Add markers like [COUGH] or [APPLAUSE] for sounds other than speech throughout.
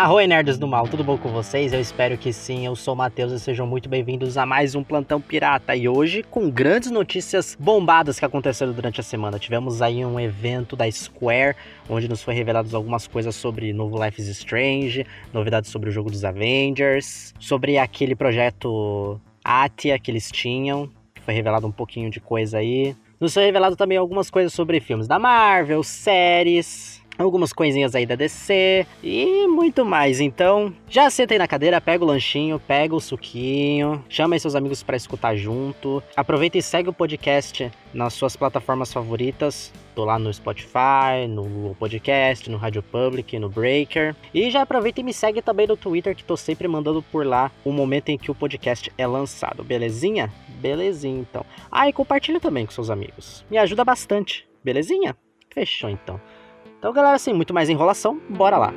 Arroi nerds do mal, tudo bom com vocês? Eu espero que sim, eu sou o Matheus e sejam muito bem-vindos a mais um Plantão Pirata. E hoje com grandes notícias bombadas que aconteceram durante a semana. Tivemos aí um evento da Square, onde nos foi reveladas algumas coisas sobre novo Life is Strange, novidades sobre o jogo dos Avengers, sobre aquele projeto Atia que eles tinham, que foi revelado um pouquinho de coisa aí. Nos foi revelado também algumas coisas sobre filmes da Marvel, séries, algumas coisinhas aí da DC e muito mais. Então, já senta aí na cadeira, pega o lanchinho, pega o suquinho, chama aí seus amigos para escutar junto. Aproveita e segue o podcast nas suas plataformas favoritas. Tô lá no Spotify, no Podcast, no Radio Public, no Breaker. E já aproveita e me segue também no Twitter, que tô sempre mandando por lá o momento em que o podcast é lançado. Belezinha? Belezinha, então. Ah, e compartilha também com seus amigos. Me ajuda bastante. Belezinha? Fechou, então. Então, galera, sem muito mais enrolação, bora lá.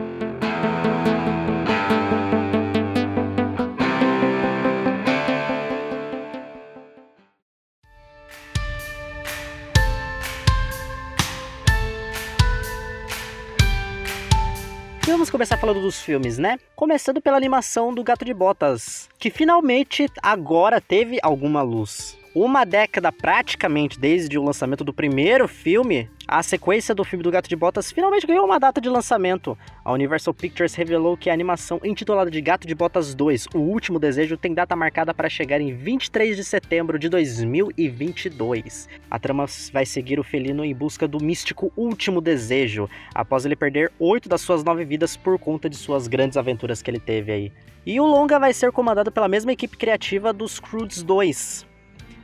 Vamos começar falando dos filmes, né? Começando pela animação do Gato de Botas, que finalmente agora teve alguma luz uma década praticamente desde o lançamento do primeiro filme, a sequência do filme do Gato de Botas finalmente ganhou uma data de lançamento. A Universal Pictures revelou que a animação intitulada de Gato de Botas 2, O Último Desejo, tem data marcada para chegar em 23 de setembro de 2022. A trama vai seguir o felino em busca do místico Último Desejo, após ele perder oito das suas nove vidas por conta de suas grandes aventuras que ele teve aí. E o longa vai ser comandado pela mesma equipe criativa dos Croods 2,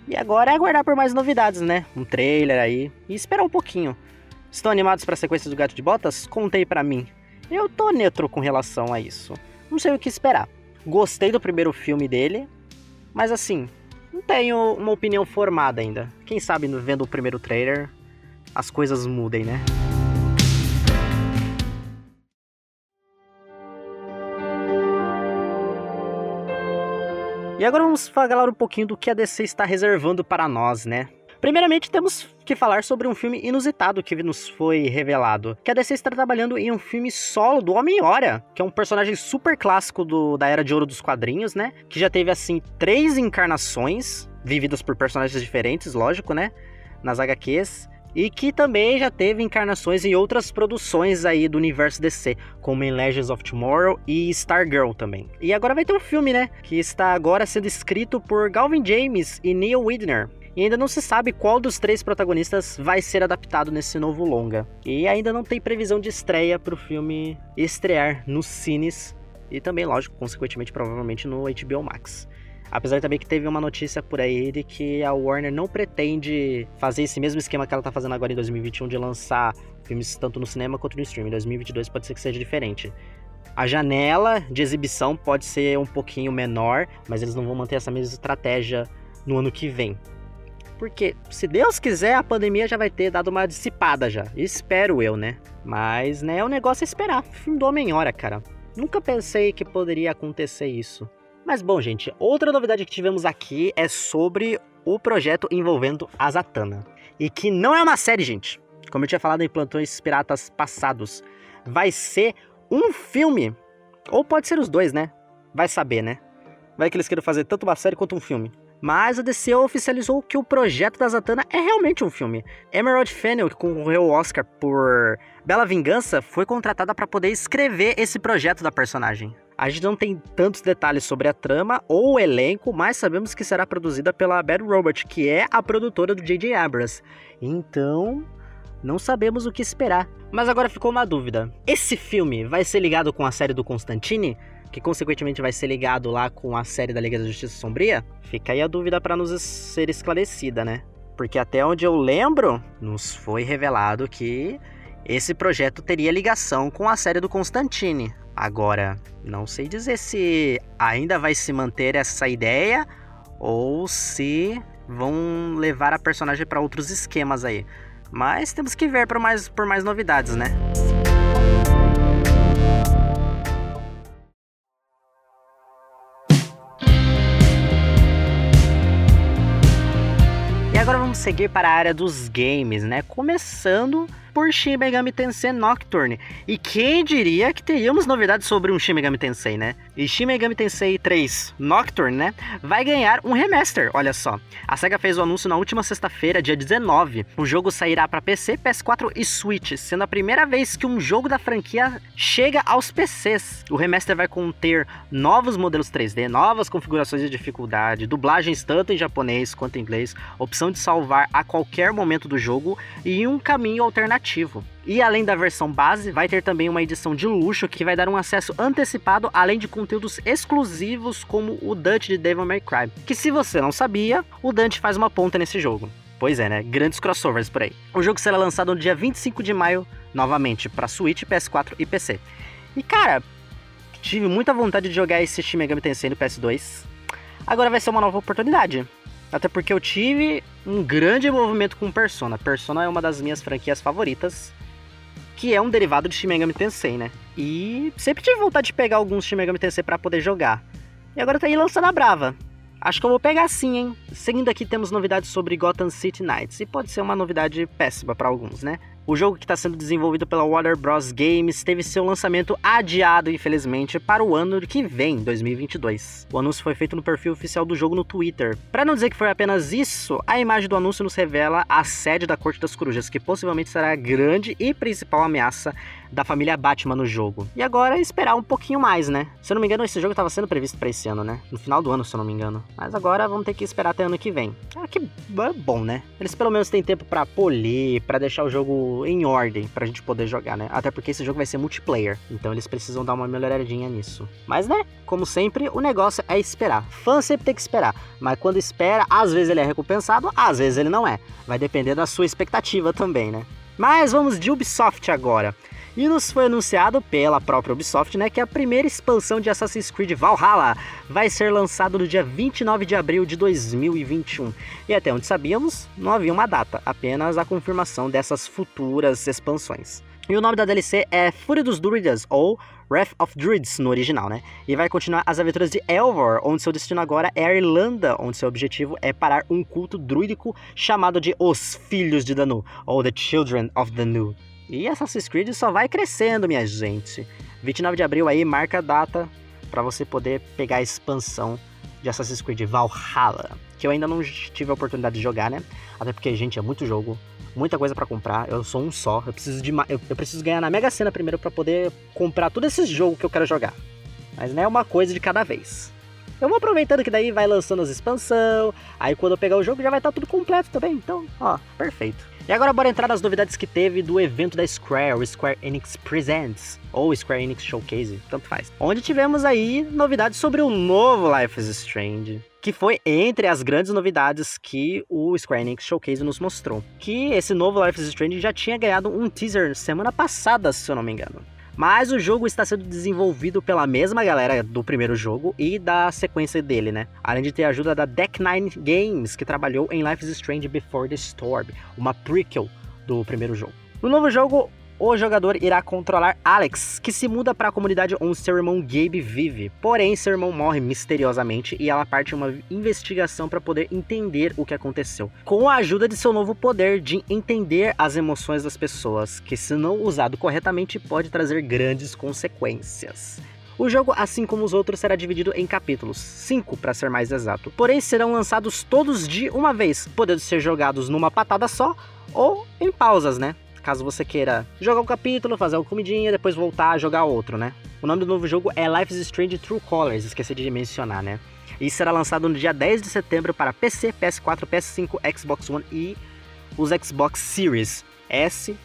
e agora é aguardar por mais novidades, né? Um trailer aí e esperar um pouquinho. Estão animados para a sequência do Gato de Botas? Contei para mim. Eu tô neutro com relação a isso. Não sei o que esperar. Gostei do primeiro filme dele, mas assim, não tenho uma opinião formada ainda. Quem sabe vendo o primeiro trailer as coisas mudem, né? E agora vamos falar um pouquinho do que a DC está reservando para nós, né? Primeiramente, temos que falar sobre um filme inusitado que nos foi revelado. Que a DC está trabalhando em um filme solo do Homem-Hora, que é um personagem super clássico do, da Era de Ouro dos quadrinhos, né? Que já teve, assim, três encarnações, vividas por personagens diferentes, lógico, né? Nas HQs e que também já teve encarnações em outras produções aí do universo DC, como em Legends of Tomorrow e Stargirl também. E agora vai ter um filme, né, que está agora sendo escrito por Galvin James e Neil Widner. E ainda não se sabe qual dos três protagonistas vai ser adaptado nesse novo longa. E ainda não tem previsão de estreia para o filme estrear nos cines e também, lógico, consequentemente, provavelmente no HBO Max. Apesar também que teve uma notícia por aí de que a Warner não pretende fazer esse mesmo esquema que ela tá fazendo agora em 2021 de lançar filmes tanto no cinema quanto no streaming. Em 2022 pode ser que seja diferente. A janela de exibição pode ser um pouquinho menor, mas eles não vão manter essa mesma estratégia no ano que vem. Porque, se Deus quiser, a pandemia já vai ter dado uma dissipada já. Espero eu, né? Mas, né, o negócio é esperar. Filme do Homem-Hora, cara. Nunca pensei que poderia acontecer isso. Mas bom, gente, outra novidade que tivemos aqui é sobre o projeto envolvendo a Zatanna. E que não é uma série, gente. Como eu tinha falado em Plantões Piratas passados, vai ser um filme. Ou pode ser os dois, né? Vai saber, né? Vai que eles queiram fazer tanto uma série quanto um filme. Mas a DC oficializou que o projeto da Zatanna é realmente um filme. Emerald Fennel, que concorreu ao Oscar por Bela Vingança, foi contratada para poder escrever esse projeto da personagem. A gente não tem tantos detalhes sobre a trama ou o elenco, mas sabemos que será produzida pela Bad Robot, que é a produtora do J.J. Abrams. Então, não sabemos o que esperar. Mas agora ficou uma dúvida: esse filme vai ser ligado com a série do Constantine? Que consequentemente vai ser ligado lá com a série da Liga da Justiça Sombria? Fica aí a dúvida para nos ser esclarecida, né? Porque até onde eu lembro, nos foi revelado que esse projeto teria ligação com a série do Constantine. Agora, não sei dizer se ainda vai se manter essa ideia ou se vão levar a personagem para outros esquemas aí. Mas temos que ver por mais, por mais novidades, né? E agora vamos seguir para a área dos games, né? Começando por Shin Megami Tensei Nocturne. E quem diria que teríamos novidades sobre um Shin Megami Tensei, né? E Shin Megami Tensei 3 Nocturne, né, vai ganhar um remaster, olha só. A SEGA fez o anúncio na última sexta-feira, dia 19. O jogo sairá para PC, PS4 e Switch, sendo a primeira vez que um jogo da franquia chega aos PCs. O remaster vai conter novos modelos 3D, novas configurações de dificuldade, dublagens tanto em japonês quanto em inglês, opção de salvar a qualquer momento do jogo e um caminho alternativo. E além da versão base, vai ter também uma edição de luxo que vai dar um acesso antecipado, além de conteúdos exclusivos como o Dante de Devil May Cry. Que se você não sabia, o Dante faz uma ponta nesse jogo. Pois é, né? Grandes crossovers por aí. O jogo será lançado no dia 25 de maio, novamente, para Switch, PS4 e PC. E cara, tive muita vontade de jogar esse Shin Megami Tensei no PS2. Agora vai ser uma nova oportunidade. Até porque eu tive um grande envolvimento com Persona. Persona é uma das minhas franquias favoritas, que é um derivado de Shin Megami Tensei, né? E sempre tive vontade de pegar alguns Shin Megami Tensei para poder jogar. E agora tá aí lançando a brava. Acho que eu vou pegar sim, hein? Seguindo aqui temos novidades sobre Gotham City Knights, e pode ser uma novidade péssima para alguns, né? O jogo que está sendo desenvolvido pela Warner Bros. Games teve seu lançamento adiado, infelizmente, para o ano que vem, 2022. O anúncio foi feito no perfil oficial do jogo no Twitter. Para não dizer que foi apenas isso, a imagem do anúncio nos revela a sede da Corte das Corujas, que possivelmente será a grande e principal ameaça da família Batman no jogo. E agora é esperar um pouquinho mais, né? Se eu não me engano, esse jogo estava sendo previsto para esse ano, né? No final do ano, se eu não me engano. Mas agora vamos ter que esperar até ano que vem. Ah, que bom, né? Eles pelo menos têm tempo para polir, para deixar o jogo em ordem pra gente poder jogar, né? Até porque esse jogo vai ser multiplayer, então eles precisam dar uma melhoradinha nisso. Mas, né? Como sempre, o negócio é esperar. Fã sempre tem que esperar, mas quando espera, às vezes ele é recompensado, às vezes ele não é. Vai depender da sua expectativa também, né? Mas vamos de Ubisoft agora. E nos foi anunciado pela própria Ubisoft, né, que a primeira expansão de Assassin's Creed Valhalla vai ser lançada no dia 29 de abril de 2021. E até onde sabíamos, não havia uma data, apenas a confirmação dessas futuras expansões. E o nome da DLC é Fúria dos Druidas, ou Wrath of Druids no original, né? E vai continuar as aventuras de Elvor, onde seu destino agora é a Irlanda, onde seu objetivo é parar um culto druídico chamado de Os Filhos de Danu, ou The Children of Danu. E Assassin's Creed só vai crescendo, minha gente. 29 de abril aí marca a data para você poder pegar a expansão de Assassin's Creed Valhalla, que eu ainda não tive a oportunidade de jogar, né? Até porque, gente, é muito jogo, muita coisa para comprar. Eu sou um só, eu preciso de eu, eu preciso ganhar na Mega Sena primeiro para poder comprar todos esses jogos que eu quero jogar. Mas não é uma coisa de cada vez. Eu vou aproveitando que daí vai lançando as expansão, aí quando eu pegar o jogo já vai estar tá tudo completo também. Então, ó, perfeito. E agora bora entrar nas novidades que teve do evento da Square, o Square Enix Presents, ou Square Enix Showcase, tanto faz. Onde tivemos aí novidades sobre o novo Life is Strange, que foi entre as grandes novidades que o Square Enix Showcase nos mostrou. Que esse novo Life is Strange já tinha ganhado um teaser semana passada, se eu não me engano. Mas o jogo está sendo desenvolvido pela mesma galera do primeiro jogo e da sequência dele, né? Além de ter a ajuda da Deck Nine Games, que trabalhou em Life is Strange Before the Storm, uma prequel do primeiro jogo. No novo jogo, o jogador irá controlar Alex, que se muda para a comunidade onde seu irmão Gabe vive. Porém, seu irmão morre misteriosamente e ela parte uma investigação para poder entender o que aconteceu. Com a ajuda de seu novo poder de entender as emoções das pessoas, que se não usado corretamente pode trazer grandes consequências. O jogo, assim como os outros, será dividido em capítulos, 5 para ser mais exato. Porém, serão lançados todos de uma vez, podendo ser jogados numa patada só ou em pausas, né? Caso você queira jogar um capítulo, fazer uma comidinha, depois voltar a jogar outro, né? O nome do novo jogo é Life is Strange True Colors, esqueci de mencionar, né? E será lançado no dia 10 de setembro para PC, PS4, PS5, Xbox One e os Xbox Series S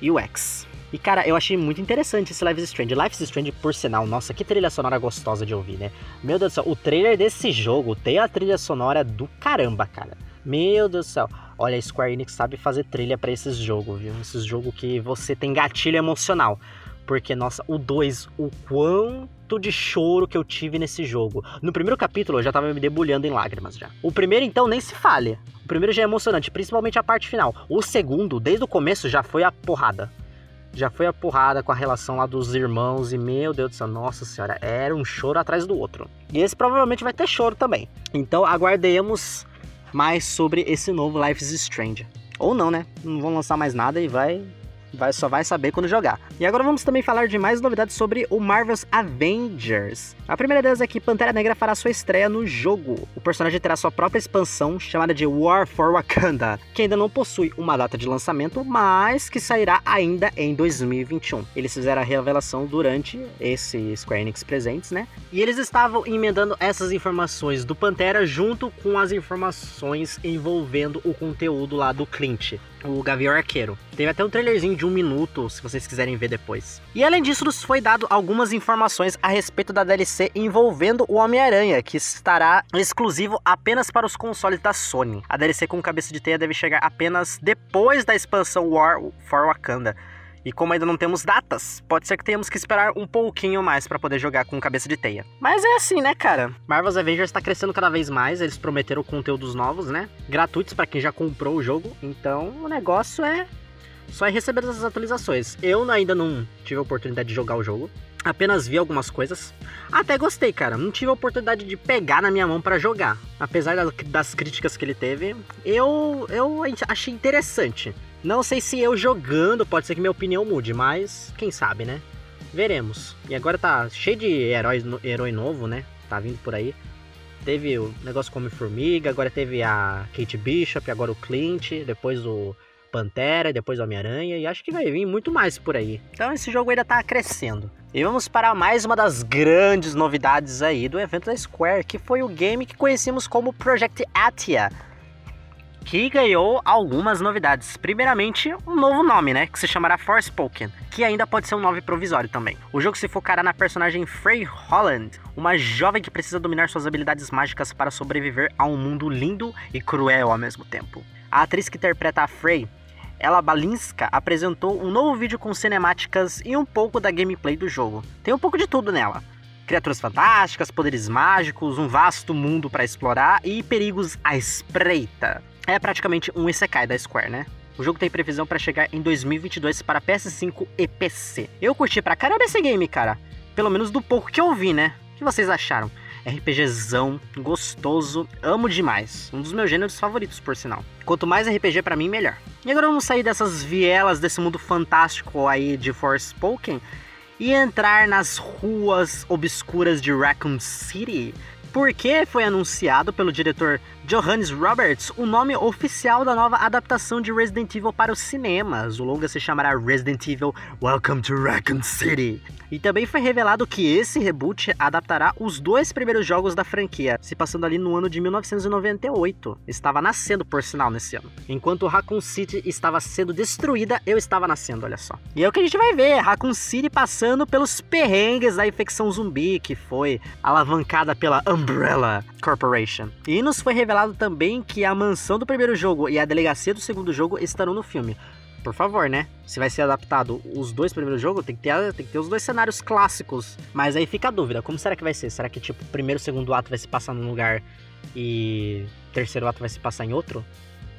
e o X. E cara, eu achei muito interessante esse Life is Strange. Life is Strange, por sinal, nossa, que trilha sonora gostosa de ouvir, né? Meu Deus do céu, o trailer desse jogo tem a trilha sonora do caramba, cara. Meu Deus do céu. Olha, a Square Enix sabe fazer trilha para esses jogos, viu? Esses jogos que você tem gatilho emocional. Porque, nossa, o 2, o quanto de choro que eu tive nesse jogo. No primeiro capítulo eu já tava me debulhando em lágrimas já. O primeiro, então, nem se fale. O primeiro já é emocionante, principalmente a parte final. O segundo, desde o começo, já foi a porrada. Já foi a porrada com a relação lá dos irmãos e, meu Deus do céu, nossa senhora, era um choro atrás do outro. E esse provavelmente vai ter choro também. Então aguardemos mais sobre esse novo Life is Strange. Ou não, né? Não vão lançar mais nada e vai vai, só vai saber quando jogar. E agora vamos também falar de mais novidades sobre o Marvel's Avengers. A primeira delas é que Pantera Negra fará sua estreia no jogo. O personagem terá sua própria expansão chamada de War for Wakanda, que ainda não possui uma data de lançamento, mas que sairá ainda em 2021. Eles fizeram a revelação durante esse Square Enix Presentes, né? E eles estavam emendando essas informações do Pantera junto com as informações envolvendo o conteúdo lá do Clint o Gavião Arqueiro. Teve até um trailerzinho de um minuto, se vocês quiserem ver depois. E além disso, nos foi dado algumas informações a respeito da DLC envolvendo o Homem-Aranha, que estará exclusivo apenas para os consoles da Sony. A DLC com cabeça de teia deve chegar apenas depois da expansão War for Wakanda. E como ainda não temos datas, pode ser que tenhamos que esperar um pouquinho mais para poder jogar com cabeça de teia. Mas é assim, né, cara? Marvel's Avengers está crescendo cada vez mais, eles prometeram conteúdos novos, né? Gratuitos para quem já comprou o jogo. Então, o negócio é só é receber essas atualizações. Eu ainda não tive a oportunidade de jogar o jogo. Apenas vi algumas coisas. Até gostei, cara. Não tive a oportunidade de pegar na minha mão para jogar. Apesar das críticas que ele teve, eu, eu achei interessante. Não sei se eu jogando, pode ser que minha opinião mude, mas quem sabe, né? Veremos. E agora tá cheio de heróis, herói novo, né? Tá vindo por aí. Teve o negócio como Formiga, agora teve a Kate Bishop, agora o Clint, depois o Pantera, depois o Homem-Aranha, e acho que vai vir muito mais por aí. Então esse jogo ainda tá crescendo. E vamos para mais uma das grandes novidades aí do evento da Square, que foi o game que conhecemos como Project Atia que ganhou algumas novidades. Primeiramente, um novo nome, né? Que se chamará Forspoken, que ainda pode ser um nome provisório também. O jogo se focará na personagem Frey Holland, uma jovem que precisa dominar suas habilidades mágicas para sobreviver a um mundo lindo e cruel ao mesmo tempo. A atriz que interpreta a Frey ela Balinska apresentou um novo vídeo com cinemáticas e um pouco da gameplay do jogo. Tem um pouco de tudo nela. Criaturas fantásticas, poderes mágicos, um vasto mundo para explorar e perigos à espreita é praticamente um Isekai da Square, né? O jogo tem previsão para chegar em 2022 para PS5 e PC. Eu curti pra caramba esse game, cara. Pelo menos do pouco que eu vi, né? O que vocês acharam? RPGzão, gostoso, amo demais. Um dos meus gêneros favoritos, por sinal. Quanto mais RPG para mim, melhor. E agora vamos sair dessas vielas desse mundo fantástico aí de Forspoken e entrar nas ruas obscuras de Raccoon City, porque foi anunciado pelo diretor Johannes Roberts o nome oficial da nova adaptação de Resident Evil para os cinemas. O longa se chamará Resident Evil Welcome to Raccoon City. E também foi revelado que esse reboot adaptará os dois primeiros jogos da franquia, se passando ali no ano de 1998. Estava nascendo, por sinal, nesse ano. Enquanto Raccoon City estava sendo destruída, eu estava nascendo, olha só. E é o que a gente vai ver, Raccoon City passando pelos perrengues da infecção zumbi, que foi alavancada pela Umbrella Corporation. E nos foi revelado também que a mansão do primeiro jogo e a delegacia do segundo jogo estarão no filme por favor, né? Se vai ser adaptado os dois primeiros jogos, tem que, ter, tem que ter os dois cenários clássicos. Mas aí fica a dúvida, como será que vai ser? Será que, tipo, o primeiro e segundo ato vai se passar num lugar e o terceiro ato vai se passar em outro?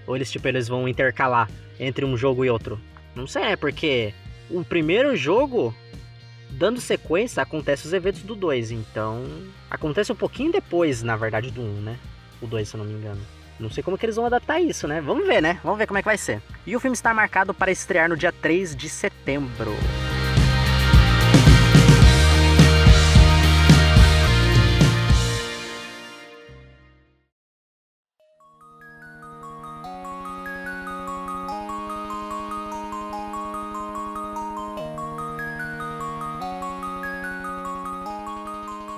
Ou eles, tipo, eles vão intercalar entre um jogo e outro? Não sei, é porque o primeiro jogo, dando sequência, acontece os eventos do 2. Então, acontece um pouquinho depois, na verdade, do 1, um, né? O 2, se eu não me engano. Não sei como que eles vão adaptar isso, né? Vamos ver, né? Vamos ver como é que vai ser. E o filme está marcado para estrear no dia 3 de setembro.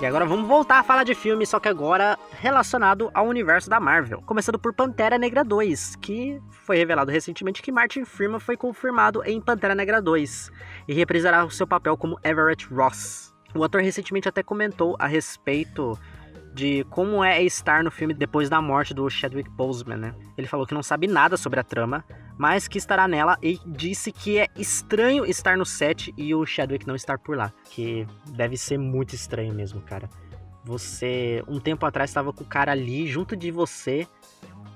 E agora vamos voltar a falar de filme, só que agora relacionado ao universo da Marvel. Começando por Pantera Negra 2, que foi revelado recentemente que Martin Freeman foi confirmado em Pantera Negra 2 e reprisará o seu papel como Everett Ross. O ator recentemente até comentou a respeito de como é estar no filme depois da morte do Chadwick Boseman, né? Ele falou que não sabe nada sobre a trama, mas que estará nela e disse que é estranho estar no set e o Chadwick não estar por lá, que deve ser muito estranho mesmo, cara. Você um tempo atrás estava com o cara ali junto de você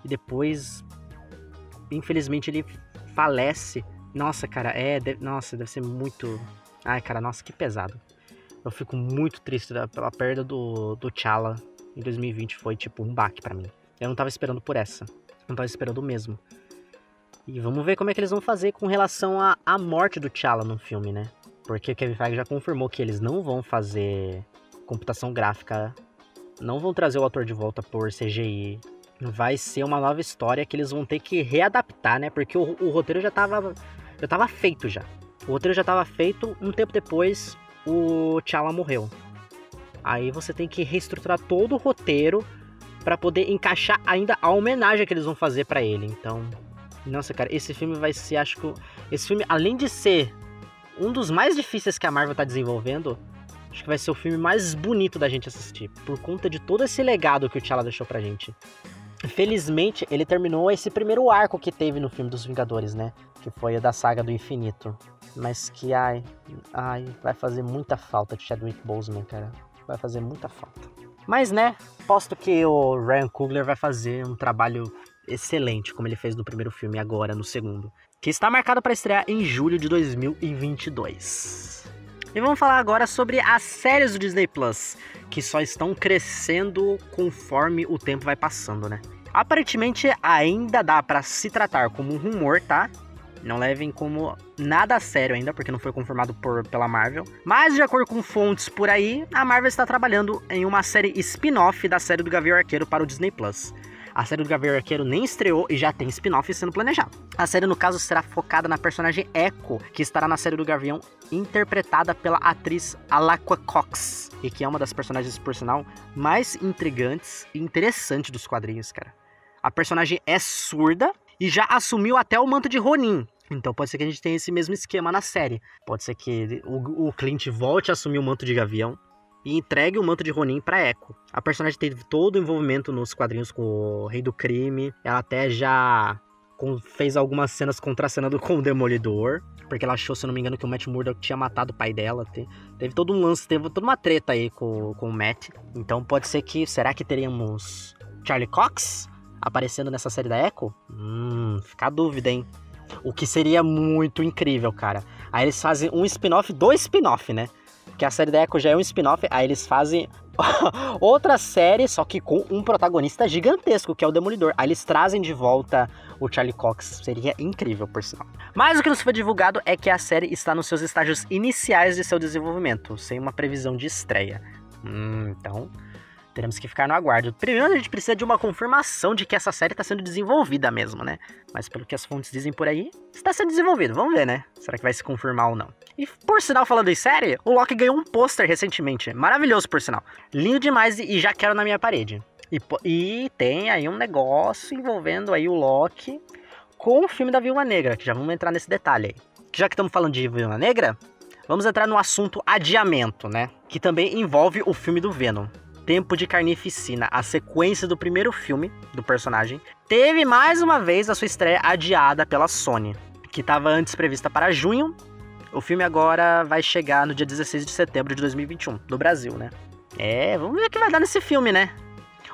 e depois infelizmente ele falece. Nossa, cara, é, nossa, deve ser muito Ai, cara, nossa, que pesado. Eu fico muito triste pela perda do, do T'Challa em 2020. Foi tipo um baque para mim. Eu não tava esperando por essa. Não tava esperando mesmo. E vamos ver como é que eles vão fazer com relação à, à morte do T'Challa no filme, né? Porque o Kevin Feige já confirmou que eles não vão fazer computação gráfica, não vão trazer o ator de volta por CGI. Vai ser uma nova história que eles vão ter que readaptar, né? Porque o, o roteiro já tava, já tava feito já. O roteiro já tava feito, um tempo depois o T'Challa morreu. Aí você tem que reestruturar todo o roteiro para poder encaixar ainda a homenagem que eles vão fazer para ele. Então, nossa, cara, esse filme vai ser, acho que esse filme além de ser um dos mais difíceis que a Marvel tá desenvolvendo. Acho que vai ser o filme mais bonito da gente assistir, por conta de todo esse legado que o T'Challa deixou pra gente. Felizmente, ele terminou esse primeiro arco que teve no filme dos Vingadores, né? Que foi a da saga do infinito. Mas que, ai, ai, vai fazer muita falta de Chadwick Boseman, cara. Vai fazer muita falta. Mas, né, posto que o Ryan Coogler vai fazer um trabalho excelente, como ele fez no primeiro filme agora no segundo que está marcado para estrear em julho de 2022. E vamos falar agora sobre as séries do Disney Plus, que só estão crescendo conforme o tempo vai passando, né? Aparentemente ainda dá para se tratar como um rumor, tá? Não levem como nada a sério ainda, porque não foi confirmado por, pela Marvel. Mas, de acordo com fontes por aí, a Marvel está trabalhando em uma série spin-off da série do Gavião Arqueiro para o Disney Plus. A série do Gavião Arqueiro nem estreou e já tem spin-off sendo planejado. A série, no caso, será focada na personagem Echo, que estará na série do Gavião, interpretada pela atriz Alaqua Cox, e que é uma das personagens, por sinal, mais intrigantes e interessantes dos quadrinhos, cara. A personagem é surda e já assumiu até o manto de Ronin, então pode ser que a gente tenha esse mesmo esquema na série. Pode ser que o, o Clint volte a assumir o manto de Gavião e entregue o manto de Ronin para Echo. A personagem teve todo o envolvimento nos quadrinhos com o Rei do Crime. Ela até já fez algumas cenas contracenando [LAUGHS] com o Demolidor. Porque ela achou, se não me engano, que o Matt Murdock tinha matado o pai dela. Teve todo um lance, teve toda uma treta aí com, com o Matt. Então pode ser que. Será que teríamos Charlie Cox aparecendo nessa série da Echo? Hum, fica a dúvida, hein? O que seria muito incrível, cara. Aí eles fazem um spin-off do spin-off, né? Que a série da Echo já é um spin-off, aí eles fazem [LAUGHS] outra série, só que com um protagonista gigantesco, que é o Demolidor. Aí eles trazem de volta o Charlie Cox. Seria incrível, por sinal. Mas o que nos foi divulgado é que a série está nos seus estágios iniciais de seu desenvolvimento, sem uma previsão de estreia. Hum, então, teremos que ficar no aguardo. Primeiro, a gente precisa de uma confirmação de que essa série está sendo desenvolvida mesmo, né? Mas pelo que as fontes dizem por aí, está sendo desenvolvido. Vamos ver, né? Será que vai se confirmar ou não? E por sinal, falando em série, o Loki ganhou um pôster recentemente. Maravilhoso, por sinal. Lindo demais e já quero na minha parede. E, e tem aí um negócio envolvendo aí o Loki com o filme da Viúva Negra, que já vamos entrar nesse detalhe aí. Já que estamos falando de Viúva Negra, vamos entrar no assunto adiamento, né? Que também envolve o filme do Venom. Tempo de Carnificina, a sequência do primeiro filme do personagem, teve mais uma vez a sua estreia adiada pela Sony, que estava antes prevista para junho. O filme agora vai chegar no dia 16 de setembro de 2021, no Brasil, né? É, vamos ver o que vai dar nesse filme, né?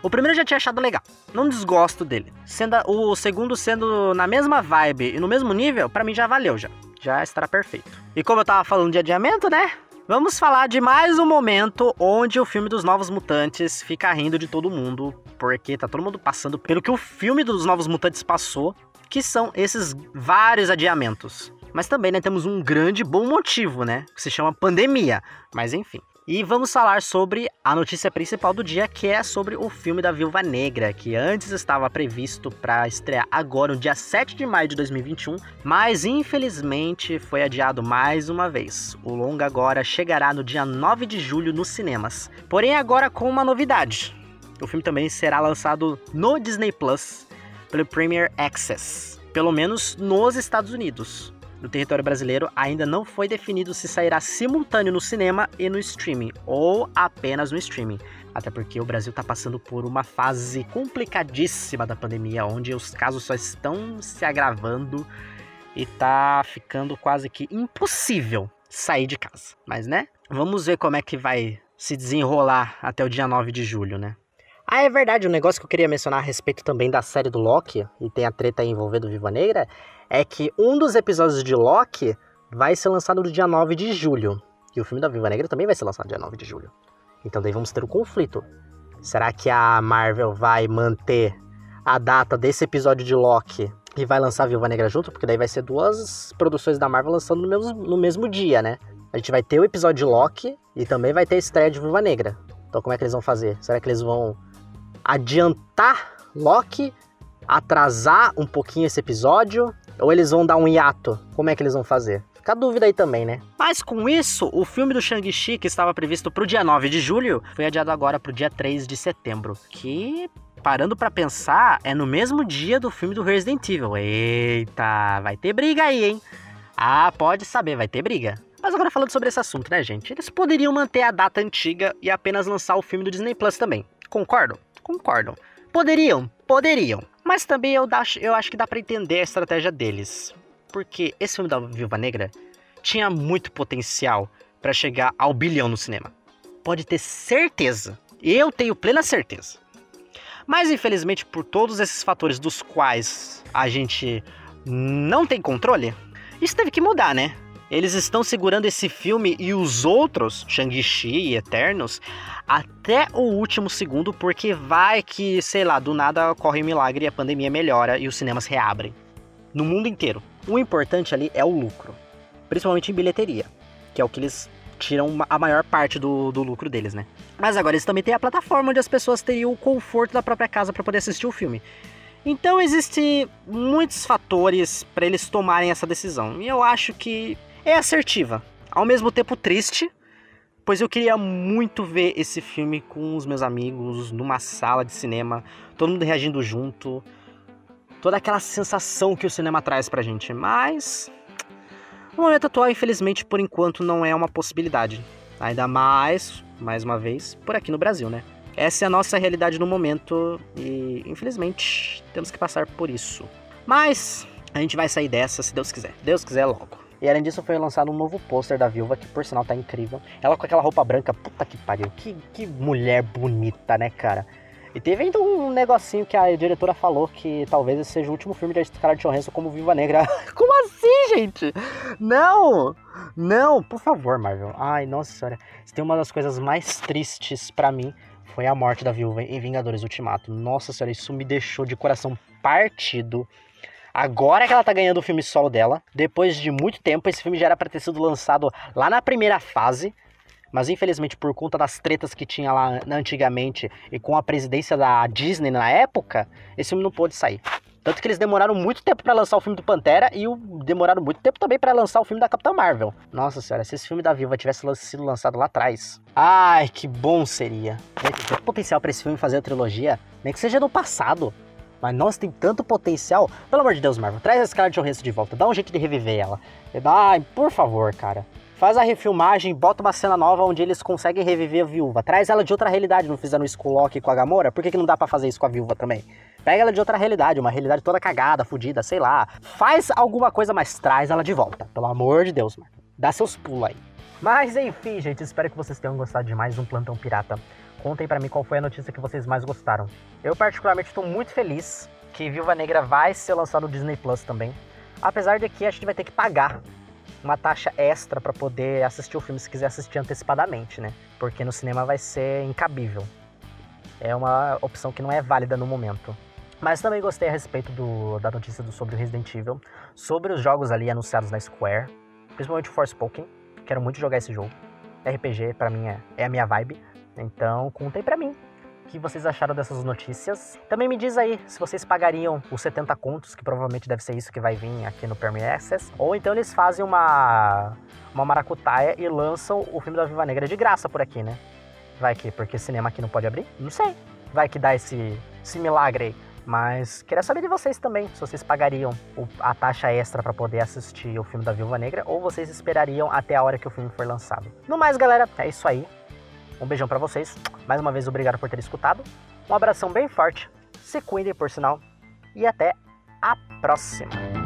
O primeiro eu já tinha achado legal. Não desgosto dele. Sendo o segundo sendo na mesma vibe e no mesmo nível, para mim já valeu já. Já estará perfeito. E como eu tava falando de adiamento, né? Vamos falar de mais um momento onde o filme dos Novos Mutantes fica rindo de todo mundo, porque tá todo mundo passando pelo que o filme dos Novos Mutantes passou, que são esses vários adiamentos. Mas também, né, temos um grande bom motivo, né, que se chama pandemia. Mas enfim. E vamos falar sobre a notícia principal do dia, que é sobre o filme da Viúva Negra, que antes estava previsto para estrear agora, no dia 7 de maio de 2021, mas infelizmente foi adiado mais uma vez. O longa agora chegará no dia 9 de julho nos cinemas. Porém, agora com uma novidade. O filme também será lançado no Disney Plus pelo Premier Access, pelo menos nos Estados Unidos no território brasileiro, ainda não foi definido se sairá simultâneo no cinema e no streaming, ou apenas no streaming. Até porque o Brasil está passando por uma fase complicadíssima da pandemia, onde os casos só estão se agravando e tá ficando quase que impossível sair de casa. Mas, né? Vamos ver como é que vai se desenrolar até o dia 9 de julho, né? Ah, é verdade, um negócio que eu queria mencionar a respeito também da série do Loki, e tem a treta aí envolvendo Viva Negra, é que um dos episódios de Loki vai ser lançado no dia 9 de julho. E o filme da Viva Negra também vai ser lançado no dia 9 de julho. Então daí vamos ter um conflito. Será que a Marvel vai manter a data desse episódio de Loki e vai lançar Viúva Negra junto, porque daí vai ser duas produções da Marvel lançando no mesmo, no mesmo dia, né? A gente vai ter o episódio de Loki e também vai ter a estreia de Viúva Negra. Então como é que eles vão fazer? Será que eles vão adiantar Loki, atrasar um pouquinho esse episódio? Ou eles vão dar um hiato? Como é que eles vão fazer? Fica a dúvida aí também, né? Mas com isso, o filme do Shang-Chi, que estava previsto para o dia 9 de julho, foi adiado agora para o dia 3 de setembro. Que parando para pensar, é no mesmo dia do filme do Resident Evil. Eita, vai ter briga aí, hein? Ah, pode saber, vai ter briga. Mas agora falando sobre esse assunto, né, gente? Eles poderiam manter a data antiga e apenas lançar o filme do Disney Plus também. Concordam? Concordam. Poderiam? Poderiam. Mas também eu, eu acho que dá para entender a estratégia deles. Porque esse filme da Viúva Negra tinha muito potencial para chegar ao bilhão no cinema. Pode ter certeza. Eu tenho plena certeza. Mas infelizmente, por todos esses fatores dos quais a gente não tem controle, isso teve que mudar, né? Eles estão segurando esse filme e os outros, Shang-Chi e Eternos, até o último segundo, porque vai que, sei lá, do nada ocorre um milagre e a pandemia melhora e os cinemas reabrem. No mundo inteiro. O importante ali é o lucro, principalmente em bilheteria, que é o que eles tiram a maior parte do, do lucro deles, né? Mas agora eles também têm a plataforma onde as pessoas teriam o conforto da própria casa para poder assistir o filme. Então existem muitos fatores para eles tomarem essa decisão. E eu acho que é assertiva, ao mesmo tempo triste, pois eu queria muito ver esse filme com os meus amigos numa sala de cinema, todo mundo reagindo junto, toda aquela sensação que o cinema traz pra gente. Mas no momento atual, infelizmente, por enquanto não é uma possibilidade. Ainda mais, mais uma vez, por aqui no Brasil, né? Essa é a nossa realidade no momento e, infelizmente, temos que passar por isso. Mas a gente vai sair dessa se Deus quiser. Deus quiser logo. E além disso, foi lançado um novo pôster da viúva, que por sinal tá incrível. Ela com aquela roupa branca, puta que pariu. Que, que mulher bonita, né, cara? E teve ainda um negocinho que a diretora falou que talvez esse seja o último filme de Scarlett Johansson como Viva Negra. [LAUGHS] como assim, gente? Não! Não, por favor, Marvel. Ai, nossa senhora. Se tem uma das coisas mais tristes para mim foi a morte da viúva em Vingadores Ultimato. Nossa senhora, isso me deixou de coração partido. Agora que ela tá ganhando o filme solo dela, depois de muito tempo, esse filme já era pra ter sido lançado lá na primeira fase. Mas infelizmente, por conta das tretas que tinha lá antigamente e com a presidência da Disney na época, esse filme não pôde sair. Tanto que eles demoraram muito tempo para lançar o filme do Pantera e demoraram muito tempo também para lançar o filme da Capitã Marvel. Nossa senhora, se esse filme da Viva tivesse sido lançado lá atrás. Ai, que bom seria. Tem potencial para esse filme fazer a trilogia, nem que seja no passado. Mas nossa, tem tanto potencial. Pelo amor de Deus, Marvel, traz a Scarlett Johansson de volta. Dá um jeito de reviver ela. Ai, por favor, cara. Faz a refilmagem, bota uma cena nova onde eles conseguem reviver a viúva. Traz ela de outra realidade, não fizeram isso com o Loki e com a Gamora? Por que, que não dá para fazer isso com a viúva também? Pega ela de outra realidade, uma realidade toda cagada, fodida, sei lá. Faz alguma coisa, mas traz ela de volta. Pelo amor de Deus, mano. Dá seus pulos aí. Mas enfim, gente, espero que vocês tenham gostado de mais um Plantão Pirata. Contem para mim qual foi a notícia que vocês mais gostaram. Eu particularmente estou muito feliz que Viúva Negra vai ser lançado no Disney Plus também. Apesar de que a gente vai ter que pagar uma taxa extra para poder assistir o filme se quiser assistir antecipadamente, né? Porque no cinema vai ser incabível. É uma opção que não é válida no momento. Mas também gostei a respeito do, da notícia do, sobre o Resident Evil, sobre os jogos ali anunciados na Square, principalmente o Forspoken. Quero muito jogar esse jogo. RPG para mim é, é a minha vibe. Então contem para mim que vocês acharam dessas notícias. Também me diz aí se vocês pagariam os 70 contos, que provavelmente deve ser isso que vai vir aqui no Premier Access, ou então eles fazem uma uma maracutaia e lançam o filme da Viva Negra de graça por aqui, né? Vai que porque cinema aqui não pode abrir? Não sei. Vai que dá esse, esse milagre aí. Mas queria saber de vocês também, se vocês pagariam a taxa extra para poder assistir o filme da Viúva Negra ou vocês esperariam até a hora que o filme for lançado. No mais, galera, é isso aí. Um beijão para vocês. Mais uma vez, obrigado por ter escutado. Um abração bem forte. Se cuidem, por sinal. E até a próxima.